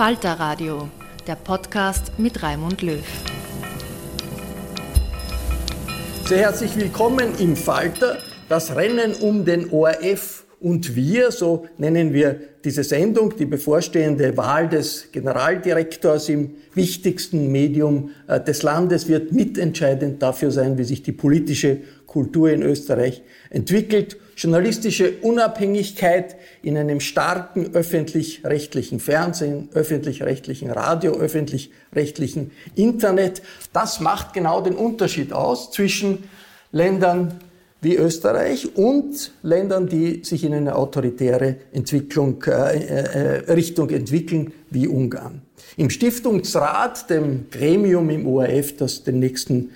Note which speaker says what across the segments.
Speaker 1: Falter Radio, der Podcast mit Raimund Löw.
Speaker 2: Sehr herzlich willkommen im Falter, das Rennen um den ORF und wir, so nennen wir diese Sendung, die bevorstehende Wahl des Generaldirektors im wichtigsten Medium äh, des Landes wird mitentscheidend dafür sein, wie sich die politische Kultur in Österreich entwickelt. Journalistische Unabhängigkeit in einem starken öffentlich-rechtlichen Fernsehen, öffentlich-rechtlichen Radio, öffentlich-rechtlichen Internet, das macht genau den Unterschied aus zwischen Ländern wie Österreich und Ländern, die sich in eine autoritäre Entwicklung, äh, äh, Richtung entwickeln, wie Ungarn. Im Stiftungsrat, dem Gremium im ORF, das den nächsten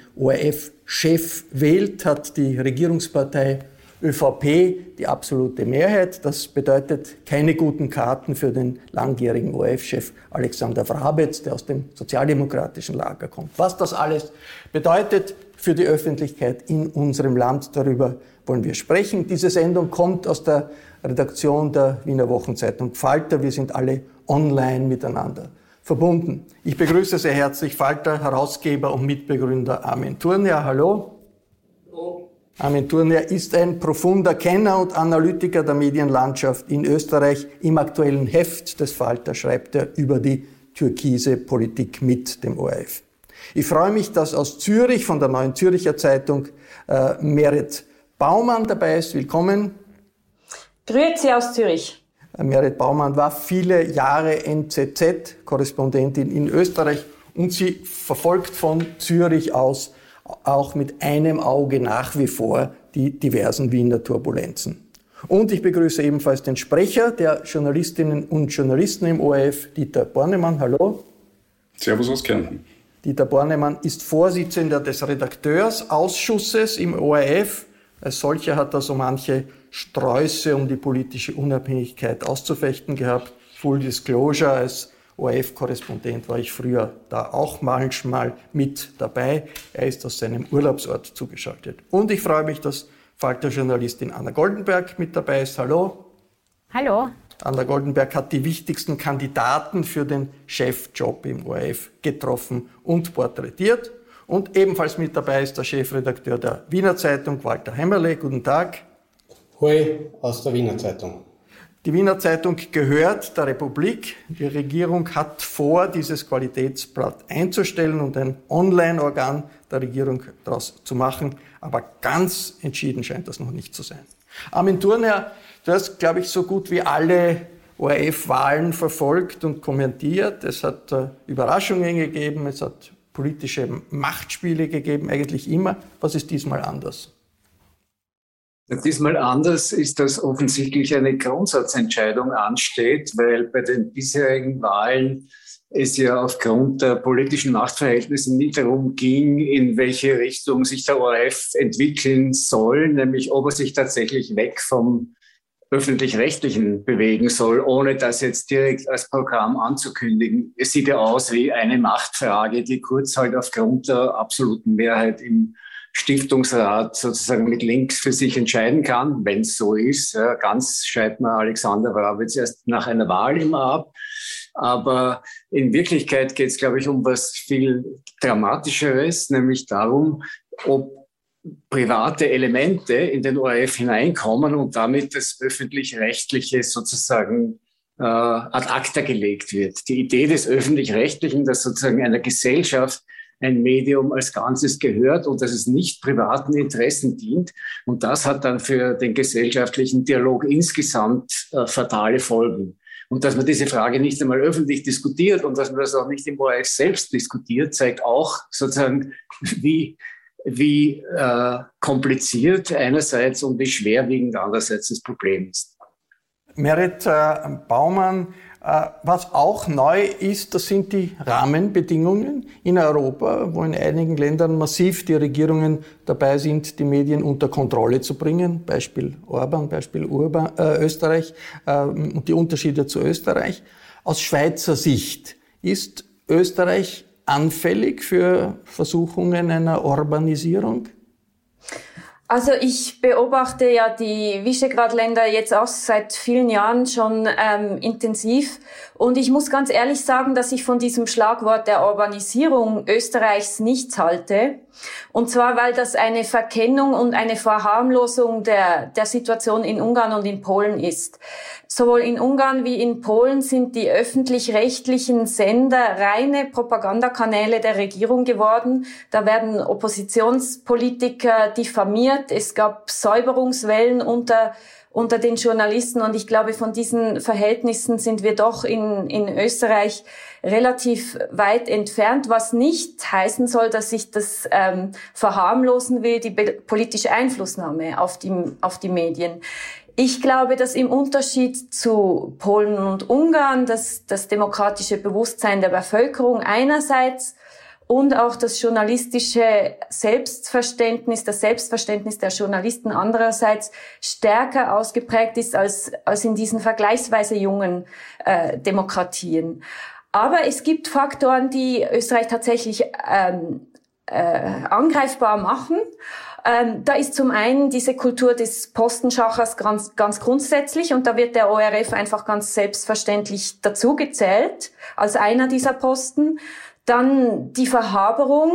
Speaker 2: ORF-Chef wählt, hat die Regierungspartei ÖVP die absolute Mehrheit. Das bedeutet keine guten Karten für den langjährigen ORF-Chef Alexander Vrabetz, der aus dem sozialdemokratischen Lager kommt. Was das alles bedeutet, für die Öffentlichkeit in unserem Land. Darüber wollen wir sprechen. Diese Sendung kommt aus der Redaktion der Wiener Wochenzeitung Falter. Wir sind alle online miteinander verbunden. Ich begrüße sehr herzlich Falter, Herausgeber und Mitbegründer Armin Turnier. Hallo. Hallo. Armin Turnier ist ein profunder Kenner und Analytiker der Medienlandschaft in Österreich. Im aktuellen Heft des Falter schreibt er über die türkise Politik mit dem ORF. Ich freue mich, dass aus Zürich von der Neuen Züricher Zeitung äh, Merit Baumann dabei ist. Willkommen.
Speaker 3: Grüezi aus Zürich.
Speaker 2: Äh, Merit Baumann war viele Jahre NZZ-Korrespondentin in Österreich und sie verfolgt von Zürich aus auch mit einem Auge nach wie vor die diversen Wiener Turbulenzen. Und ich begrüße ebenfalls den Sprecher der Journalistinnen und Journalisten im ORF, Dieter Bornemann. Hallo.
Speaker 4: Servus aus Kärnten.
Speaker 2: Dieter Bornemann ist Vorsitzender des Redakteursausschusses im ORF. Als solcher hat er so manche Sträuße, um die politische Unabhängigkeit auszufechten gehabt. Full Disclosure, als ORF-Korrespondent war ich früher da auch manchmal mit dabei. Er ist aus seinem Urlaubsort zugeschaltet. Und ich freue mich, dass Falter-Journalistin Anna Goldenberg mit dabei ist. Hallo.
Speaker 3: Hallo.
Speaker 2: Anna Goldenberg hat die wichtigsten Kandidaten für den Chefjob im ORF getroffen und porträtiert. Und ebenfalls mit dabei ist der Chefredakteur der Wiener Zeitung, Walter Heimerle. Guten Tag.
Speaker 5: Hoi aus der Wiener Zeitung.
Speaker 2: Die Wiener Zeitung gehört der Republik. Die Regierung hat vor, dieses Qualitätsblatt einzustellen und ein Online-Organ der Regierung daraus zu machen. Aber ganz entschieden scheint das noch nicht zu sein. Armin Thurnherr, du hast, glaube ich, so gut wie alle ORF-Wahlen verfolgt und kommentiert. Es hat äh, Überraschungen gegeben, es hat politische Machtspiele gegeben, eigentlich immer. Was ist diesmal anders?
Speaker 5: Diesmal anders ist, dass offensichtlich eine Grundsatzentscheidung ansteht, weil bei den bisherigen Wahlen es ja aufgrund der politischen Machtverhältnisse nicht darum ging, in welche Richtung sich der ORF entwickeln soll, nämlich ob er sich tatsächlich weg vom öffentlich-rechtlichen bewegen soll, ohne das jetzt direkt als Programm anzukündigen. Es sieht ja aus wie eine Machtfrage, die kurz halt aufgrund der absoluten Mehrheit im Stiftungsrat sozusagen mit links für sich entscheiden kann, wenn es so ist. Ganz schreibt man Alexander Wrawitz erst nach einer Wahl immer ab. Aber in Wirklichkeit geht es, glaube ich, um was viel Dramatischeres, nämlich darum, ob private Elemente in den ORF hineinkommen und damit das öffentlich-rechtliche sozusagen äh, ad acta gelegt wird. Die Idee des öffentlich-rechtlichen, dass sozusagen einer Gesellschaft ein Medium als Ganzes gehört und dass es nicht privaten Interessen dient. Und das hat dann für den gesellschaftlichen Dialog insgesamt äh, fatale Folgen. Und dass man diese Frage nicht einmal öffentlich diskutiert und dass man das auch nicht im ORF selbst diskutiert, zeigt auch sozusagen, wie, wie äh, kompliziert einerseits und wie schwerwiegend andererseits das Problem ist.
Speaker 2: Merit äh, Baumann, was auch neu ist, das sind die Rahmenbedingungen in Europa, wo in einigen Ländern massiv die Regierungen dabei sind, die Medien unter Kontrolle zu bringen. Beispiel Orban, Beispiel Urban, äh, Österreich äh, und die Unterschiede zu Österreich. Aus Schweizer Sicht ist Österreich anfällig für Versuchungen einer Urbanisierung?
Speaker 3: Also ich beobachte ja die Visegrad-Länder jetzt auch seit vielen Jahren schon ähm, intensiv und ich muss ganz ehrlich sagen, dass ich von diesem Schlagwort der Urbanisierung Österreichs nichts halte. Und zwar, weil das eine Verkennung und eine Verharmlosung der, der Situation in Ungarn und in Polen ist. Sowohl in Ungarn wie in Polen sind die öffentlich-rechtlichen Sender reine Propagandakanäle der Regierung geworden. Da werden Oppositionspolitiker diffamiert. Es gab Säuberungswellen unter unter den Journalisten. Und ich glaube, von diesen Verhältnissen sind wir doch in, in Österreich relativ weit entfernt, was nicht heißen soll, dass ich das ähm, verharmlosen will, die politische Einflussnahme auf die, auf die Medien. Ich glaube, dass im Unterschied zu Polen und Ungarn das, das demokratische Bewusstsein der Bevölkerung einerseits und auch das journalistische Selbstverständnis, das Selbstverständnis der Journalisten andererseits stärker ausgeprägt ist als, als in diesen vergleichsweise jungen äh, Demokratien. Aber es gibt Faktoren, die Österreich tatsächlich ähm, äh, angreifbar machen. Ähm, da ist zum einen diese Kultur des Postenschachers ganz, ganz grundsätzlich und da wird der ORF einfach ganz selbstverständlich dazu gezählt als einer dieser Posten. Dann die Verhaberung,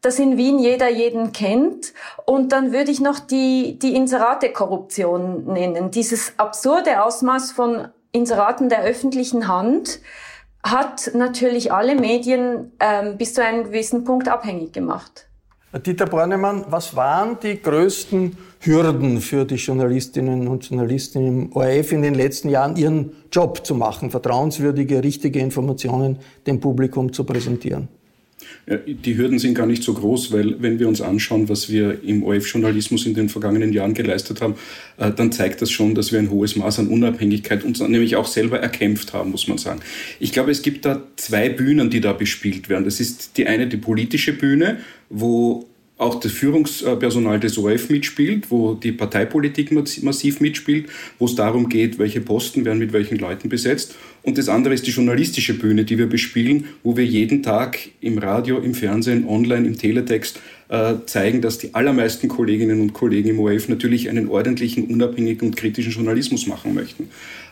Speaker 3: dass in Wien jeder jeden kennt. Und dann würde ich noch die, die Inserate-Korruption nennen. Dieses absurde Ausmaß von Inseraten der öffentlichen Hand hat natürlich alle Medien ähm, bis zu einem gewissen Punkt abhängig gemacht.
Speaker 2: Dieter Bornemann, was waren die größten Hürden für die Journalistinnen und Journalisten im ORF in den letzten Jahren, ihren Job zu machen, vertrauenswürdige, richtige Informationen dem Publikum zu präsentieren?
Speaker 4: Die Hürden sind gar nicht so groß, weil wenn wir uns anschauen, was wir im ORF-Journalismus in den vergangenen Jahren geleistet haben, äh, dann zeigt das schon, dass wir ein hohes Maß an Unabhängigkeit uns nämlich auch selber erkämpft haben, muss man sagen. Ich glaube, es gibt da zwei Bühnen, die da bespielt werden. Das ist die eine, die politische Bühne, wo auch das Führungspersonal des ORF mitspielt, wo die Parteipolitik massiv mitspielt, wo es darum geht, welche Posten werden mit welchen Leuten besetzt. Und das andere ist die journalistische Bühne, die wir bespielen, wo wir jeden Tag im Radio, im Fernsehen, online, im Teletext zeigen, dass die allermeisten Kolleginnen und Kollegen im ORF natürlich einen ordentlichen, unabhängigen und kritischen Journalismus machen möchten.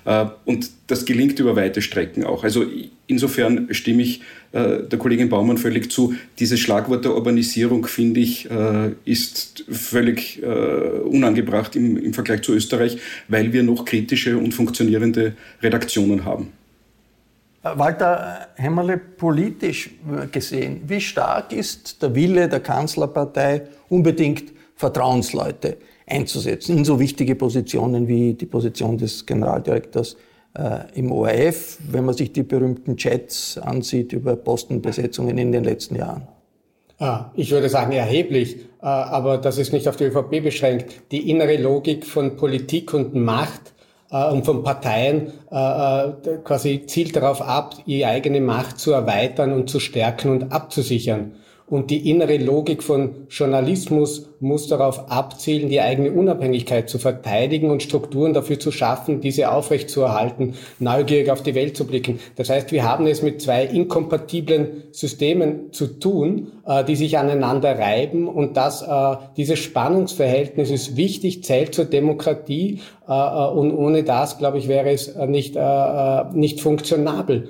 Speaker 4: Äh, und das gelingt über weite Strecken auch. Also insofern stimme ich äh, der Kollegin Baumann völlig zu. Dieses Schlagwort der Urbanisierung, finde ich, äh, ist völlig unangebracht im Vergleich zu Österreich, weil wir noch kritische und funktionierende Redaktionen haben.
Speaker 2: Walter Hämmerle, politisch gesehen, wie stark ist der Wille der Kanzlerpartei, unbedingt Vertrauensleute einzusetzen in so wichtige Positionen wie die Position des Generaldirektors äh, im ORF, wenn man sich die berühmten Chats ansieht über Postenbesetzungen in den letzten Jahren?
Speaker 6: Ah, ich würde sagen erheblich, äh, aber das ist nicht auf die ÖVP beschränkt. Die innere Logik von Politik und Macht äh, und von Parteien quasi zielt darauf ab, ihre eigene Macht zu erweitern und zu stärken und abzusichern. Und die innere Logik von Journalismus muss darauf abzielen, die eigene Unabhängigkeit zu verteidigen und Strukturen dafür zu schaffen, diese aufrechtzuerhalten, neugierig auf die Welt zu blicken. Das heißt, wir haben es mit zwei inkompatiblen Systemen zu tun, äh, die sich aneinander reiben. Und das, äh, dieses Spannungsverhältnis ist wichtig, zählt zur Demokratie. Äh, und ohne das, glaube ich, wäre es nicht, nicht funktionabel.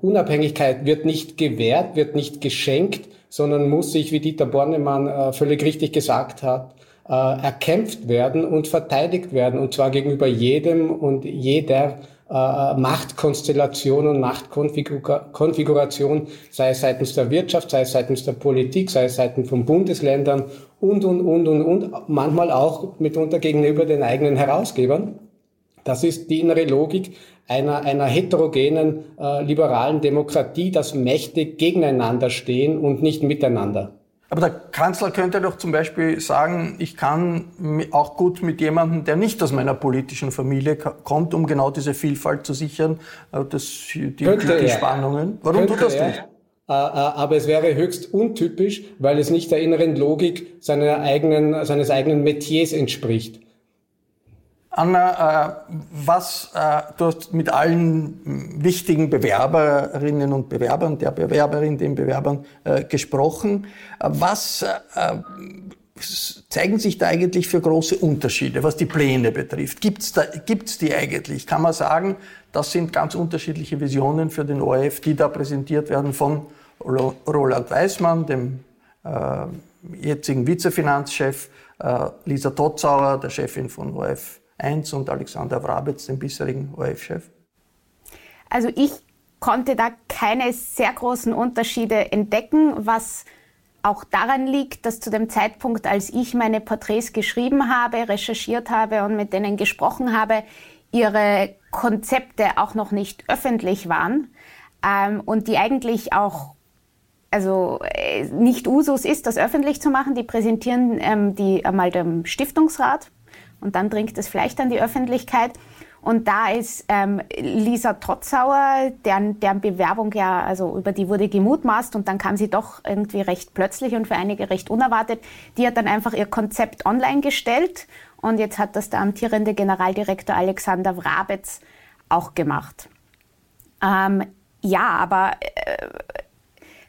Speaker 6: Unabhängigkeit wird nicht gewährt, wird nicht geschenkt sondern muss sich, wie Dieter Bornemann äh, völlig richtig gesagt hat, äh, erkämpft werden und verteidigt werden, und zwar gegenüber jedem und jeder äh, Machtkonstellation und Machtkonfiguration, sei es seitens der Wirtschaft, sei es seitens der Politik, sei es seitens von Bundesländern und, und, und, und, und, manchmal auch mitunter gegenüber den eigenen Herausgebern. Das ist die innere Logik einer, einer heterogenen äh, liberalen Demokratie, dass Mächte gegeneinander stehen und nicht miteinander.
Speaker 2: Aber der Kanzler könnte doch zum Beispiel sagen, ich kann auch gut mit jemandem, der nicht aus meiner politischen Familie kommt, um genau diese Vielfalt zu sichern, äh, das, die, die Spannungen. Warum könnte tut das nicht?
Speaker 6: Äh, äh, aber es wäre höchst untypisch, weil es nicht der inneren Logik seiner eigenen, seines eigenen Metiers entspricht.
Speaker 2: Anna, äh, was, äh, du hast mit allen wichtigen Bewerberinnen und Bewerbern, der Bewerberin, den Bewerbern äh, gesprochen. Was zeigen sich da eigentlich für große Unterschiede, was die Pläne betrifft? Gibt's da, gibt's die eigentlich? Kann man sagen, das sind ganz unterschiedliche Visionen für den ORF, die da präsentiert werden von Roland Weismann, dem jetzigen Vizefinanzchef, Lisa Totzauer, der Chefin von ORF 1 und Alexander Wrabetz, dem bisherigen ORF-Chef?
Speaker 7: Also ich konnte da keine sehr großen Unterschiede entdecken, was auch daran liegt, dass zu dem Zeitpunkt, als ich meine Porträts geschrieben habe, recherchiert habe und mit denen gesprochen habe, ihre Konzepte auch noch nicht öffentlich waren ähm, und die eigentlich auch also äh, nicht Usus ist, das öffentlich zu machen. Die präsentieren ähm, die einmal dem Stiftungsrat und dann dringt es vielleicht an die Öffentlichkeit. Und da ist ähm, Lisa Trotzauer, deren, deren Bewerbung ja, also über die wurde gemutmaßt und dann kam sie doch irgendwie recht plötzlich und für einige recht unerwartet. Die hat dann einfach ihr Konzept online gestellt und jetzt hat das der amtierende Generaldirektor Alexander Wrabetz auch gemacht. Ähm, ja, aber äh,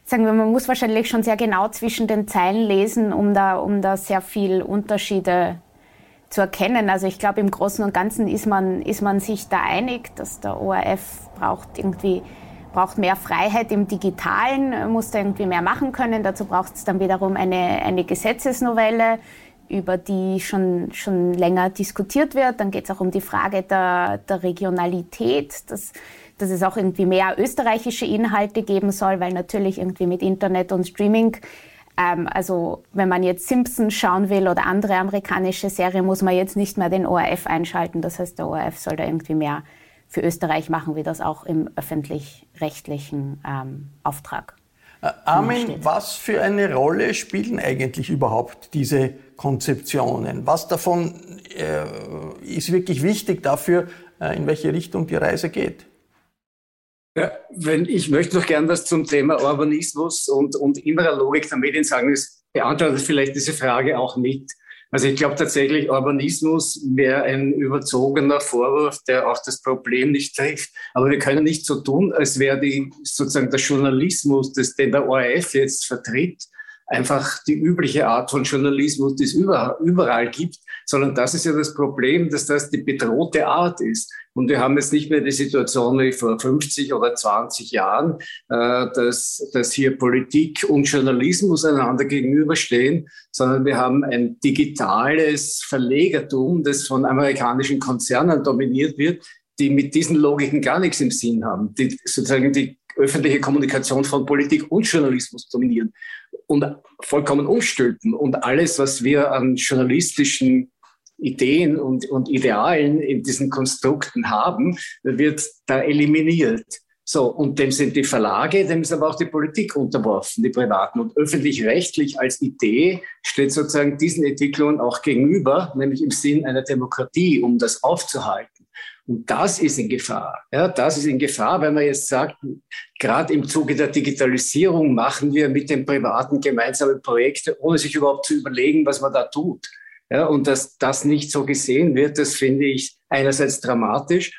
Speaker 7: sagen wir, man muss wahrscheinlich schon sehr genau zwischen den Zeilen lesen, um da, um da sehr viel Unterschiede zu erkennen. Also ich glaube, im Großen und Ganzen ist man, ist man sich da einig, dass der ORF braucht irgendwie braucht mehr Freiheit im Digitalen, muss da irgendwie mehr machen können. Dazu braucht es dann wiederum eine, eine Gesetzesnovelle, über die schon, schon länger diskutiert wird. Dann geht es auch um die Frage der, der Regionalität, dass, dass es auch irgendwie mehr österreichische Inhalte geben soll, weil natürlich irgendwie mit Internet und Streaming ähm, also wenn man jetzt Simpsons schauen will oder andere amerikanische Serien, muss man jetzt nicht mehr den ORF einschalten. Das heißt, der ORF soll da irgendwie mehr für Österreich machen, wie das auch im öffentlich-rechtlichen ähm, Auftrag.
Speaker 2: Äh, Armin, was für eine Rolle spielen eigentlich überhaupt diese Konzeptionen? Was davon äh, ist wirklich wichtig dafür, äh, in welche Richtung die Reise geht?
Speaker 5: Ja, wenn, ich möchte noch gern was zum Thema Urbanismus und, und innerer Logik der Medien sagen. Es beantwortet vielleicht diese Frage auch mit. Also ich glaube tatsächlich, Urbanismus wäre ein überzogener Vorwurf, der auch das Problem nicht trifft. Aber wir können nicht so tun, als wäre die sozusagen der Journalismus, das, den der ORF jetzt vertritt, einfach die übliche Art von Journalismus, die es überall, gibt, sondern das ist ja das Problem, dass das die bedrohte Art ist. Und wir haben jetzt nicht mehr die Situation wie vor 50 oder 20 Jahren, äh, dass, dass hier Politik und Journalismus einander gegenüberstehen, sondern wir haben ein digitales Verlegertum, das von amerikanischen Konzernen dominiert wird, die mit diesen Logiken gar nichts im Sinn haben, die sozusagen die öffentliche Kommunikation von Politik und Journalismus dominieren und vollkommen umstülpen. Und alles, was wir an journalistischen Ideen und, und Idealen in diesen Konstrukten haben, wird da eliminiert. So, und dem sind die Verlage, dem ist aber auch die Politik unterworfen, die privaten. Und öffentlich-rechtlich als Idee steht sozusagen diesen Entwicklungen auch gegenüber, nämlich im Sinn einer Demokratie, um das aufzuhalten. Und das ist in Gefahr. Ja, das ist in Gefahr, wenn man jetzt sagt, gerade im Zuge der Digitalisierung machen wir mit den Privaten gemeinsame Projekte, ohne sich überhaupt zu überlegen, was man da tut. Ja, und dass das nicht so gesehen wird, das finde ich einerseits dramatisch,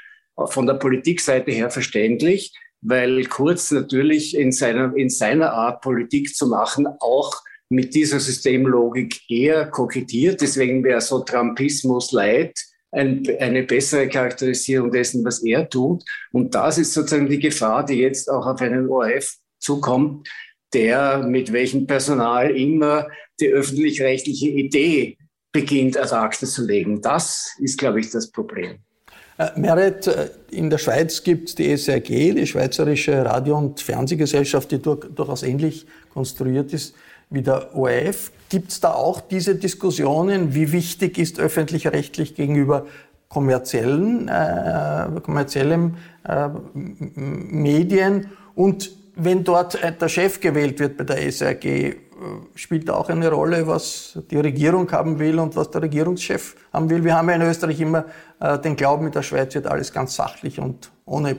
Speaker 5: von der Politikseite her verständlich, weil Kurz natürlich in seiner, in seiner Art Politik zu machen auch mit dieser Systemlogik eher kokettiert. Deswegen wäre so Trumpismus leid ein, eine bessere Charakterisierung dessen, was er tut. Und das ist sozusagen die Gefahr, die jetzt auch auf einen ORF zukommt, der mit welchem Personal immer die öffentlich-rechtliche Idee beginnt ad acta zu legen. Das ist, glaube ich, das Problem.
Speaker 2: Äh, Meret, äh, in der Schweiz gibt es die SRG, die Schweizerische Radio- und Fernsehgesellschaft, die durch, durchaus ähnlich konstruiert ist wie der ORF. Gibt es da auch diese Diskussionen, wie wichtig ist öffentlich-rechtlich gegenüber kommerziellen, äh, kommerziellen äh, Medien? Und wenn dort äh, der Chef gewählt wird bei der SRG, äh, spielt auch eine Rolle, was die Regierung haben will und was der Regierungschef haben will. Wir haben ja in Österreich immer äh, den Glauben, in der Schweiz wird alles ganz sachlich und ohne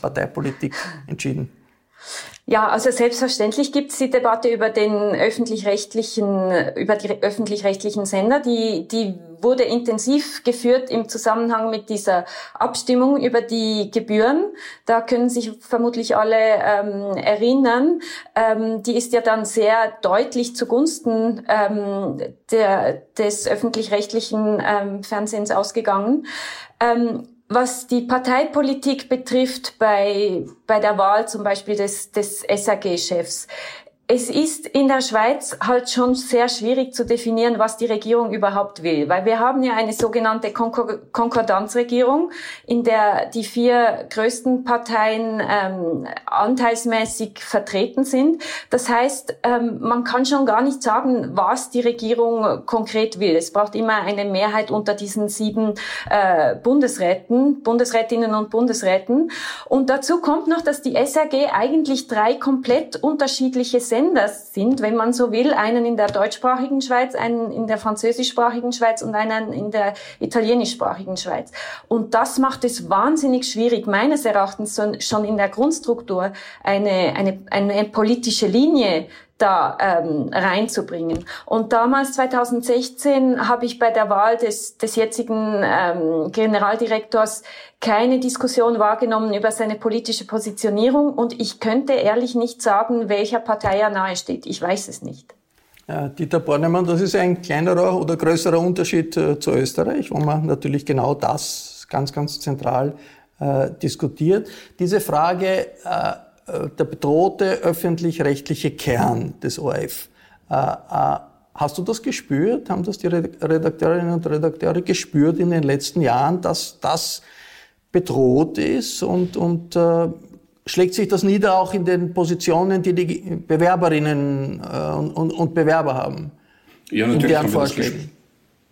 Speaker 2: Parteipolitik entschieden.
Speaker 3: Ja, also selbstverständlich gibt es die Debatte über den öffentlich-rechtlichen, über die öffentlich-rechtlichen Sender. Die, die wurde intensiv geführt im Zusammenhang mit dieser Abstimmung über die Gebühren. Da können sich vermutlich alle ähm, erinnern. Ähm, die ist ja dann sehr deutlich zugunsten ähm, der, des öffentlich-rechtlichen ähm, Fernsehens ausgegangen. Ähm, was die Parteipolitik betrifft bei, bei der Wahl zum Beispiel des, des SAG-Chefs, es ist in der Schweiz halt schon sehr schwierig zu definieren, was die Regierung überhaupt will, weil wir haben ja eine sogenannte Konkordanzregierung, in der die vier größten Parteien ähm, anteilsmäßig vertreten sind. Das heißt, ähm, man kann schon gar nicht sagen, was die Regierung konkret will. Es braucht immer eine Mehrheit unter diesen sieben äh, Bundesräten, Bundesrätinnen und Bundesräten. Und dazu kommt noch, dass die SAG eigentlich drei komplett unterschiedliche Sender sind, wenn man so will, einen in der deutschsprachigen Schweiz, einen in der französischsprachigen Schweiz und einen in der italienischsprachigen Schweiz. Und das macht es wahnsinnig schwierig, meines Erachtens schon in der Grundstruktur eine, eine, eine politische Linie da ähm, reinzubringen. Und damals, 2016, habe ich bei der Wahl des, des jetzigen ähm, Generaldirektors keine Diskussion wahrgenommen über seine politische Positionierung und ich könnte ehrlich nicht sagen, welcher Partei er nahe steht. Ich weiß es nicht.
Speaker 2: Ja, Dieter Bornemann, das ist ein kleinerer oder größerer Unterschied äh, zu Österreich, wo man natürlich genau das ganz, ganz zentral äh, diskutiert. Diese Frage, äh, äh, der bedrohte öffentlich-rechtliche Kern des ORF. Äh, äh, hast du das gespürt? Haben das die Redakteurinnen und Redakteure gespürt in den letzten Jahren, dass das bedroht ist und, und äh, schlägt sich das nieder auch in den Positionen, die die Bewerberinnen äh, und, und, Bewerber haben?
Speaker 4: Ja, natürlich. In deren Vorschlägen?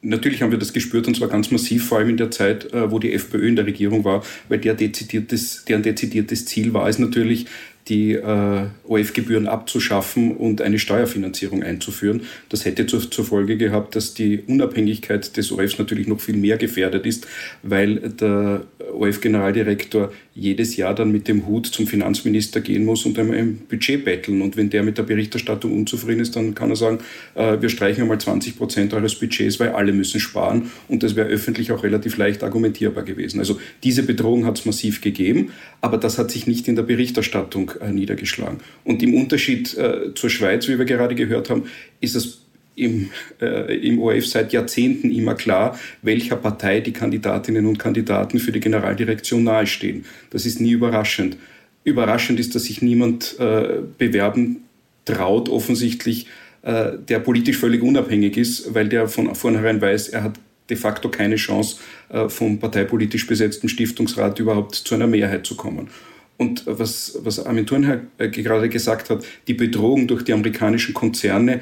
Speaker 4: Natürlich haben wir das gespürt und zwar ganz massiv, vor allem in der Zeit, äh, wo die FPÖ in der Regierung war, weil der dezidiertes, deren dezidiertes Ziel war es natürlich, die äh, OF-Gebühren abzuschaffen und eine Steuerfinanzierung einzuführen. Das hätte zur, zur, Folge gehabt, dass die Unabhängigkeit des OFs natürlich noch viel mehr gefährdet ist, weil der OF-Generaldirektor jedes Jahr dann mit dem Hut zum Finanzminister gehen muss und einmal ein Budget betteln. Und wenn der mit der Berichterstattung unzufrieden ist, dann kann er sagen, äh, wir streichen einmal 20 Prozent eures Budgets, weil alle müssen sparen. Und das wäre öffentlich auch relativ leicht argumentierbar gewesen. Also diese Bedrohung hat es massiv gegeben, aber das hat sich nicht in der Berichterstattung äh, niedergeschlagen. Und im Unterschied äh, zur Schweiz, wie wir gerade gehört haben, ist es im, äh, im ORF seit Jahrzehnten immer klar, welcher Partei die Kandidatinnen und Kandidaten für die Generaldirektion nahestehen. Das ist nie überraschend. Überraschend ist, dass sich niemand äh, bewerben traut, offensichtlich, äh, der politisch völlig unabhängig ist, weil der von vornherein weiß, er hat de facto keine Chance, äh, vom parteipolitisch besetzten Stiftungsrat überhaupt zu einer Mehrheit zu kommen. Und was, was Armin Thurnherr äh, gerade gesagt hat, die Bedrohung durch die amerikanischen Konzerne,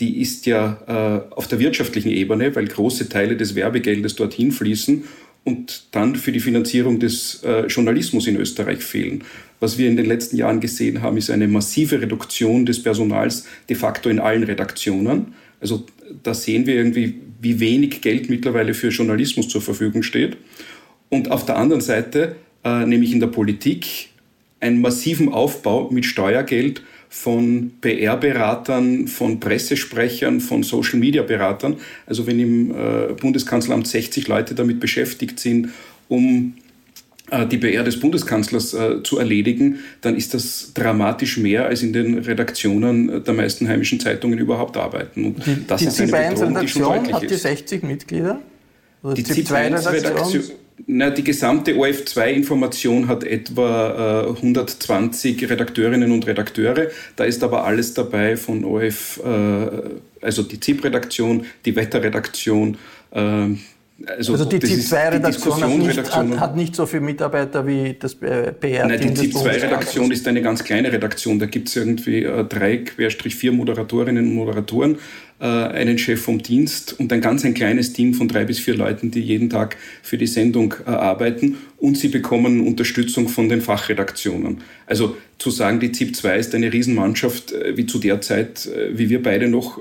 Speaker 4: die ist ja äh, auf der wirtschaftlichen Ebene, weil große Teile des Werbegeldes dorthin fließen und dann für die Finanzierung des äh, Journalismus in Österreich fehlen. Was wir in den letzten Jahren gesehen haben, ist eine massive Reduktion des Personals de facto in allen Redaktionen. Also da sehen wir irgendwie, wie wenig Geld mittlerweile für Journalismus zur Verfügung steht. Und auf der anderen Seite, äh, nämlich in der Politik, einen massiven Aufbau mit Steuergeld von PR-Beratern, von Pressesprechern, von Social-Media-Beratern. Also wenn im äh, Bundeskanzleramt 60 Leute damit beschäftigt sind, um äh, die PR des Bundeskanzlers äh, zu erledigen, dann ist das dramatisch mehr, als in den Redaktionen der meisten heimischen Zeitungen überhaupt arbeiten.
Speaker 2: Und die, das die ist eine Bedrohung, die schon deutlich hat die 60 Mitglieder?
Speaker 4: Oder die ZIP-2-Redaktion? Na, die gesamte OF2-Information hat etwa äh, 120 Redakteurinnen und Redakteure. Da ist aber alles dabei von OF, äh, also die ZIP-Redaktion, die Wetterredaktion.
Speaker 2: Äh, also, also, die ZIP-2-Redaktion hat, hat, nicht so viele Mitarbeiter wie das PR-Team.
Speaker 4: Nein, die ZIP-2-Redaktion ist eine ganz kleine Redaktion. Da gibt es irgendwie äh, drei, Querstrich vier Moderatorinnen und Moderatoren äh, einen Chef vom Dienst und ein ganz ein kleines Team von drei bis vier Leuten, die jeden Tag für die Sendung äh, arbeiten und sie bekommen Unterstützung von den Fachredaktionen. Also zu sagen, die ZIP 2 ist eine Riesenmannschaft, äh, wie zu der Zeit, wie wir beide noch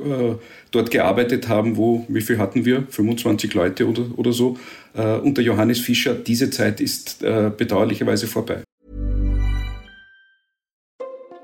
Speaker 4: dort gearbeitet haben, wo, wie viel hatten wir? 25 Leute oder, oder so. unter Johannes Fischer, diese Zeit ist bedauerlicherweise vorbei.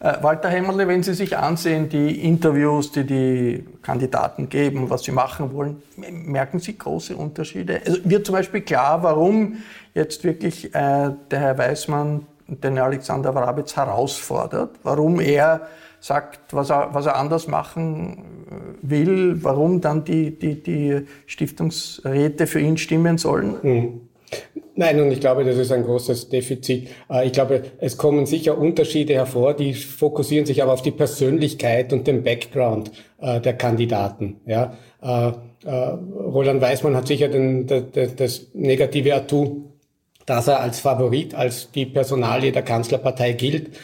Speaker 2: Walter Hämmerle, wenn Sie sich ansehen, die Interviews, die die Kandidaten geben, was sie machen wollen, merken Sie große Unterschiede? Also wird zum Beispiel klar, warum jetzt wirklich äh, der Herr Weismann den Alexander Warabitz herausfordert, warum er sagt, was er, was er anders machen äh, will, warum dann die, die, die Stiftungsräte für ihn stimmen sollen? Mhm.
Speaker 6: Nein, und ich glaube, das ist ein großes Defizit. Äh, ich glaube, es kommen sicher Unterschiede hervor, die fokussieren sich aber auf die Persönlichkeit und den Background äh, der Kandidaten. Ja, äh, Roland Weißmann hat sicher den, das negative Atu, dass er als Favorit, als die Personalie der Kanzlerpartei gilt.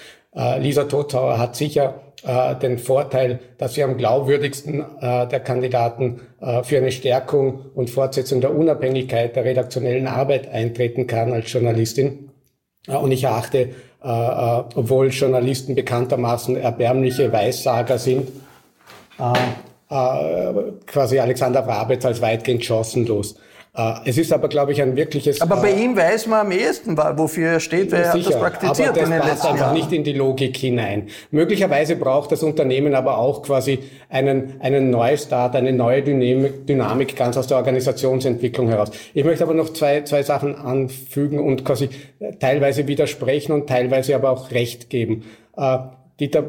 Speaker 6: Lisa Tothauer hat sicher äh, den Vorteil, dass sie am glaubwürdigsten äh, der Kandidaten äh, für eine Stärkung und Fortsetzung der Unabhängigkeit der redaktionellen Arbeit eintreten kann als Journalistin. Äh, und ich erachte, äh, äh, obwohl Journalisten bekanntermaßen erbärmliche Weissager sind, quasi Alexander Brabetz als weitgehend chancenlos. Äh, es ist aber, glaube ich, ein wirkliches.
Speaker 2: Aber bei äh, ihm weiß man am ehesten, wofür er steht, wer sicher, hat das praktiziert
Speaker 6: aber das in den passt einfach Jahren. nicht in die Logik hinein. Möglicherweise braucht das Unternehmen aber auch quasi einen, einen Neustart, eine neue Dynamik, Dynamik ganz aus der Organisationsentwicklung heraus. Ich möchte aber noch zwei, zwei Sachen anfügen und quasi teilweise widersprechen und teilweise aber auch Recht geben. Äh, Dieter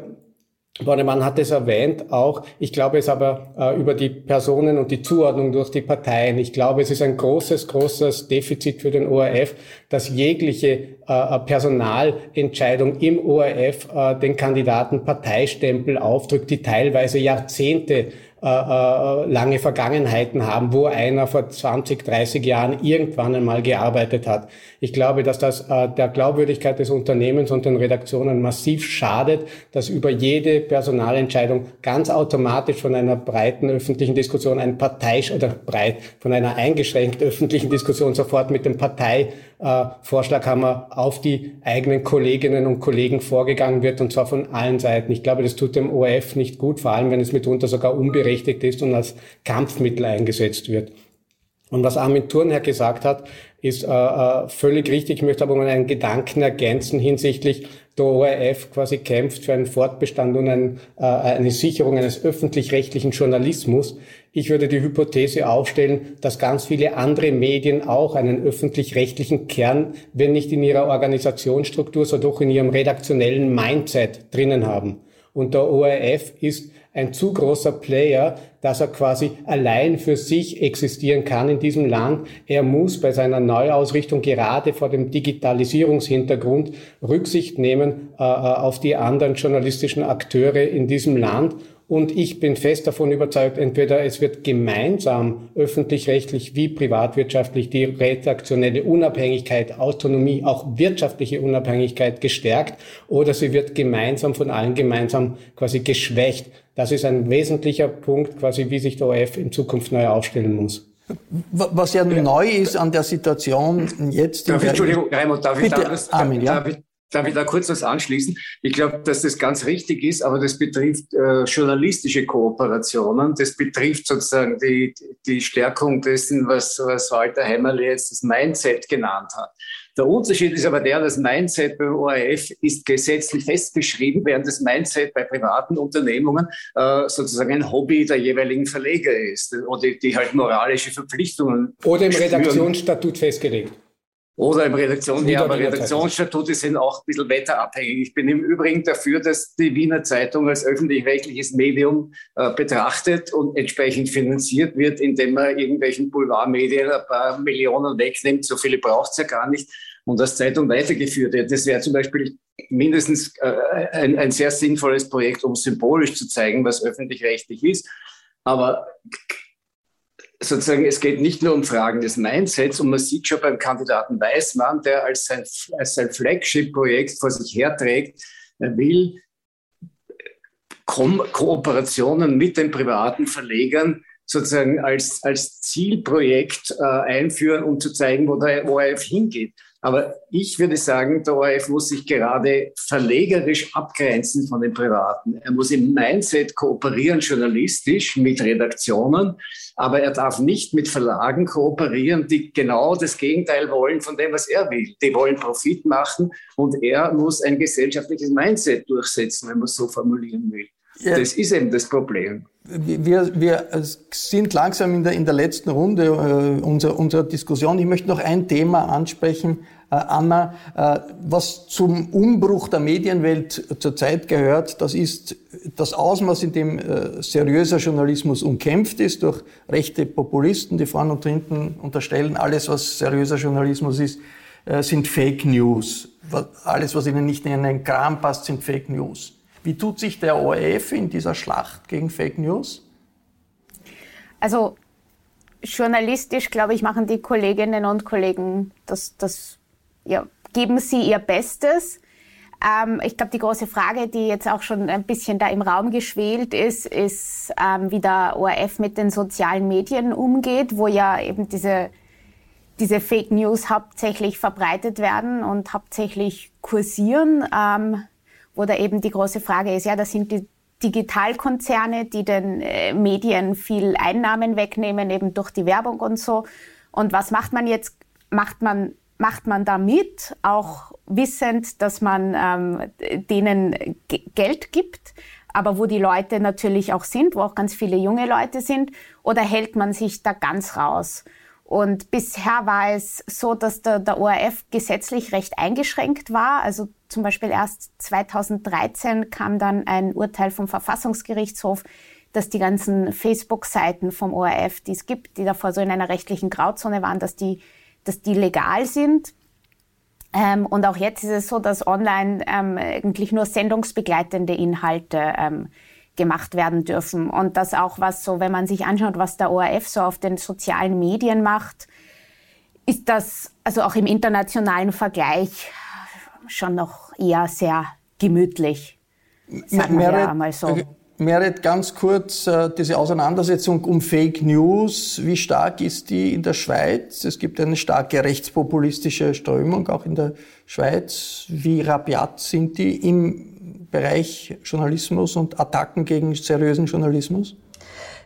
Speaker 6: Bornemann hat es erwähnt auch. Ich glaube es aber äh, über die Personen und die Zuordnung durch die Parteien. Ich glaube, es ist ein großes, großes Defizit für den ORF, dass jegliche äh, Personalentscheidung im ORF äh, den Kandidaten Parteistempel aufdrückt, die teilweise Jahrzehnte lange Vergangenheiten haben, wo einer vor 20, 30 Jahren irgendwann einmal gearbeitet hat. Ich glaube, dass das äh, der Glaubwürdigkeit des Unternehmens und den Redaktionen massiv schadet, dass über jede Personalentscheidung ganz automatisch von einer breiten öffentlichen Diskussion ein Partei oder breit von einer eingeschränkt öffentlichen Diskussion sofort mit dem Parteivorschlaghammer auf die eigenen Kolleginnen und Kollegen vorgegangen wird und zwar von allen Seiten. Ich glaube, das tut dem ORF nicht gut, vor allem wenn es mitunter sogar unberechtigt ist und als Kampfmittel eingesetzt wird. Und was Armin Thurnherr gesagt hat, ist äh, äh, völlig richtig. Ich möchte aber mal einen Gedanken ergänzen hinsichtlich der ORF quasi kämpft für einen Fortbestand und ein, äh, eine Sicherung eines öffentlich-rechtlichen Journalismus. Ich würde die Hypothese aufstellen, dass ganz viele andere Medien auch einen öffentlich-rechtlichen Kern, wenn nicht in ihrer Organisationsstruktur, so doch in ihrem redaktionellen Mindset drinnen haben. Und der ORF ist ein zu großer Player, dass er quasi allein für sich existieren kann in diesem Land. Er muss bei seiner Neuausrichtung gerade vor dem Digitalisierungshintergrund Rücksicht nehmen äh, äh auf die anderen journalistischen Akteure in diesem Land und ich bin fest davon überzeugt, entweder es wird gemeinsam öffentlich-rechtlich wie privatwirtschaftlich die redaktionelle Unabhängigkeit, Autonomie, auch wirtschaftliche Unabhängigkeit gestärkt oder sie wird gemeinsam von allen gemeinsam quasi geschwächt. Das ist ein wesentlicher Punkt, quasi wie sich der ORF in Zukunft neu aufstellen muss.
Speaker 2: Was ja neu ist an der Situation jetzt.
Speaker 5: Darf ich, Entschuldigung, Raimund, darf ich, da, Armin, ja? darf, ich, Darf ich da kurz was anschließen? Ich glaube, dass das ganz richtig ist, aber das betrifft äh, journalistische Kooperationen. Das betrifft sozusagen die, die Stärkung dessen, was, was Walter Hämmerle jetzt das Mindset genannt hat. Der Unterschied ist aber der, das Mindset beim ORF ist gesetzlich festgeschrieben, während das Mindset bei privaten Unternehmungen äh, sozusagen ein Hobby der jeweiligen Verleger ist oder die, die halt moralische Verpflichtungen.
Speaker 6: Oder im Redaktionsstatut festgelegt.
Speaker 5: Oder im Redaktion, ja, aber Redaktionsstatute sind auch ein bisschen wetterabhängig. Ich bin im Übrigen dafür, dass die Wiener Zeitung als öffentlich-rechtliches Medium äh, betrachtet und entsprechend finanziert wird, indem man irgendwelchen Boulevardmedien ein paar Millionen wegnimmt. So viele braucht es ja gar nicht. Und als Zeitung weitergeführt wird. Das wäre zum Beispiel mindestens äh, ein, ein sehr sinnvolles Projekt, um symbolisch zu zeigen, was öffentlich-rechtlich ist. Aber sozusagen, es geht nicht nur um Fragen des Mindsets und man sieht schon beim Kandidaten Weißmann, der als sein, als sein Flagship-Projekt vor sich herträgt, er will Ko Kooperationen mit den privaten Verlegern sozusagen als, als Zielprojekt äh, einführen, um zu zeigen, wo der ORF hingeht. Aber ich würde sagen, der ORF muss sich gerade verlegerisch abgrenzen von den Privaten. Er muss im Mindset kooperieren, journalistisch mit Redaktionen, aber er darf nicht mit Verlagen kooperieren, die genau das Gegenteil wollen von dem, was er will. Die wollen Profit machen und er muss ein gesellschaftliches Mindset durchsetzen, wenn man es so formulieren will. Ja. Das ist eben das Problem.
Speaker 2: Wir, wir sind langsam in der, in der letzten Runde äh, unserer, unserer Diskussion. Ich möchte noch ein Thema ansprechen, äh, Anna, äh, was zum Umbruch der Medienwelt zurzeit gehört. Das ist das Ausmaß, in dem äh, seriöser Journalismus umkämpft ist durch rechte Populisten, die vorne und hinten unterstellen, alles, was seriöser Journalismus ist, äh, sind Fake News. Alles, was ihnen nicht in einen Kram passt, sind Fake News. Wie tut sich der ORF in dieser Schlacht gegen Fake News?
Speaker 7: Also journalistisch, glaube ich, machen die Kolleginnen und Kollegen das, das ja, geben sie ihr Bestes. Ähm, ich glaube, die große Frage, die jetzt auch schon ein bisschen da im Raum geschwelt ist, ist, ähm, wie der ORF mit den sozialen Medien umgeht, wo ja eben diese, diese Fake News hauptsächlich verbreitet werden und hauptsächlich kursieren. Ähm, da eben die große Frage ist, ja, das sind die Digitalkonzerne, die den äh, Medien viel Einnahmen wegnehmen, eben durch die Werbung und so. Und was macht man jetzt? Macht man, macht man damit, auch wissend, dass man ähm, denen Geld gibt, aber wo die Leute natürlich auch sind, wo auch ganz viele junge Leute sind, oder hält man sich da ganz raus? Und bisher war es so, dass der, der ORF gesetzlich recht eingeschränkt war. Also zum Beispiel erst 2013 kam dann ein Urteil vom Verfassungsgerichtshof, dass die ganzen Facebook-Seiten vom ORF, die es gibt, die davor so in einer rechtlichen Grauzone waren, dass die, dass die legal sind. Ähm, und auch jetzt ist es so, dass online ähm, eigentlich nur sendungsbegleitende Inhalte ähm, gemacht werden dürfen. Und das auch was so, wenn man sich anschaut, was der ORF so auf den sozialen Medien macht, ist das also auch im internationalen Vergleich schon noch eher sehr gemütlich. Sagen wir ja mal so.
Speaker 2: Merit, ganz kurz äh, diese Auseinandersetzung um Fake News. Wie stark ist die in der Schweiz? Es gibt eine starke rechtspopulistische Strömung auch in der Schweiz. Wie rabiat sind die im Bereich Journalismus und Attacken gegen seriösen Journalismus?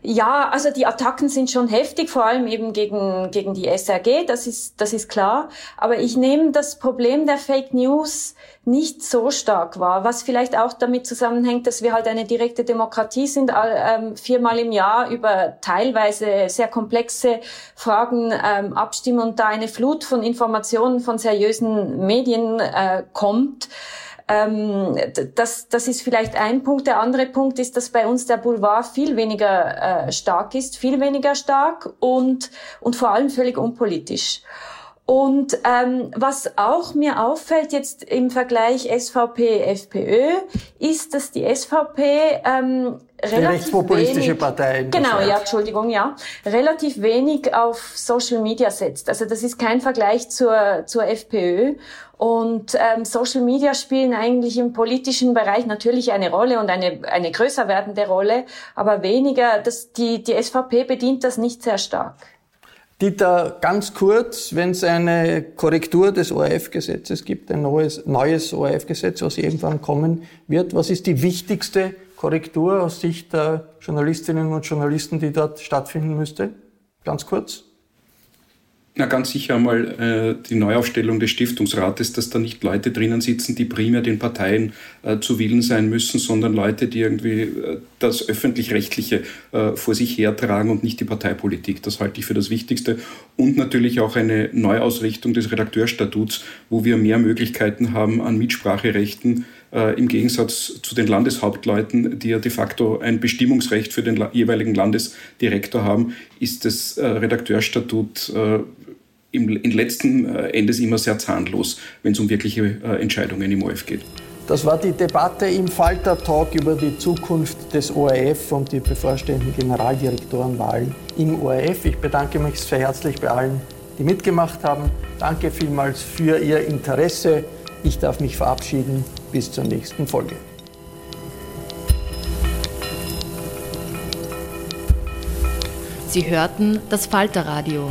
Speaker 3: Ja, also die Attacken sind schon heftig, vor allem eben gegen, gegen die SRG, das ist, das ist klar. Aber ich nehme das Problem der Fake News nicht so stark wahr, was vielleicht auch damit zusammenhängt, dass wir halt eine direkte Demokratie sind, ähm, viermal im Jahr über teilweise sehr komplexe Fragen ähm, abstimmen und da eine Flut von Informationen von seriösen Medien äh, kommt. Ähm, das, das ist vielleicht ein Punkt. Der andere Punkt ist, dass bei uns der Boulevard viel weniger äh, stark ist, viel weniger stark und, und vor allem völlig unpolitisch. Und ähm, was auch mir auffällt jetzt im Vergleich SVP-FPÖ, ist, dass die SVP ähm, relativ die
Speaker 2: rechtspopulistische
Speaker 3: wenig,
Speaker 2: Partei.
Speaker 3: Genau, ja, Entschuldigung, ja, relativ wenig auf Social Media setzt. Also das ist kein Vergleich zur zur FPÖ. Und ähm, Social Media spielen eigentlich im politischen Bereich natürlich eine Rolle und eine eine größer werdende Rolle, aber weniger. Das die die SVP bedient das nicht sehr stark.
Speaker 2: Dieter, ganz kurz, wenn es eine Korrektur des ORF-Gesetzes gibt, ein neues, neues ORF-Gesetz, was irgendwann kommen wird, was ist die wichtigste Korrektur aus Sicht der Journalistinnen und Journalisten, die dort stattfinden müsste? Ganz kurz.
Speaker 4: Na, ganz sicher einmal äh, die Neuaufstellung des Stiftungsrates, dass da nicht Leute drinnen sitzen, die primär den Parteien äh, zu Willen sein müssen, sondern Leute, die irgendwie äh, das öffentlich-rechtliche äh, vor sich hertragen und nicht die Parteipolitik. Das halte ich für das Wichtigste. Und natürlich auch eine Neuausrichtung des Redakteurstatuts, wo wir mehr Möglichkeiten haben an Mitspracherechten äh, im Gegensatz zu den Landeshauptleuten, die ja de facto ein Bestimmungsrecht für den jeweiligen Landesdirektor haben, ist das Redakteurstatut äh, im, in letzten äh, Endes immer sehr zahnlos, wenn es um wirkliche äh, Entscheidungen im ORF geht.
Speaker 2: Das war die Debatte im Falter-Talk über die Zukunft des ORF und die bevorstehenden Generaldirektorenwahlen im ORF. Ich bedanke mich sehr herzlich bei allen, die mitgemacht haben. Danke vielmals für Ihr Interesse. Ich darf mich verabschieden. Bis zur nächsten Folge.
Speaker 1: Sie hörten das Falterradio,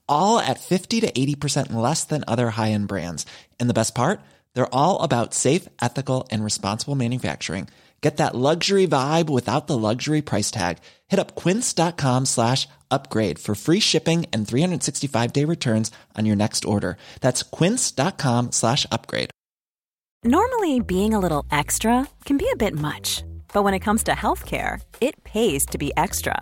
Speaker 8: all at 50 to 80% less than other high end brands. And the best part? They're all about safe, ethical, and responsible manufacturing. Get that luxury vibe without the luxury price tag. Hit up quince.com slash upgrade for free shipping and 365 day returns on your next order. That's quince.com slash upgrade.
Speaker 9: Normally, being a little extra can be a bit much. But when it comes to healthcare, it pays to be extra.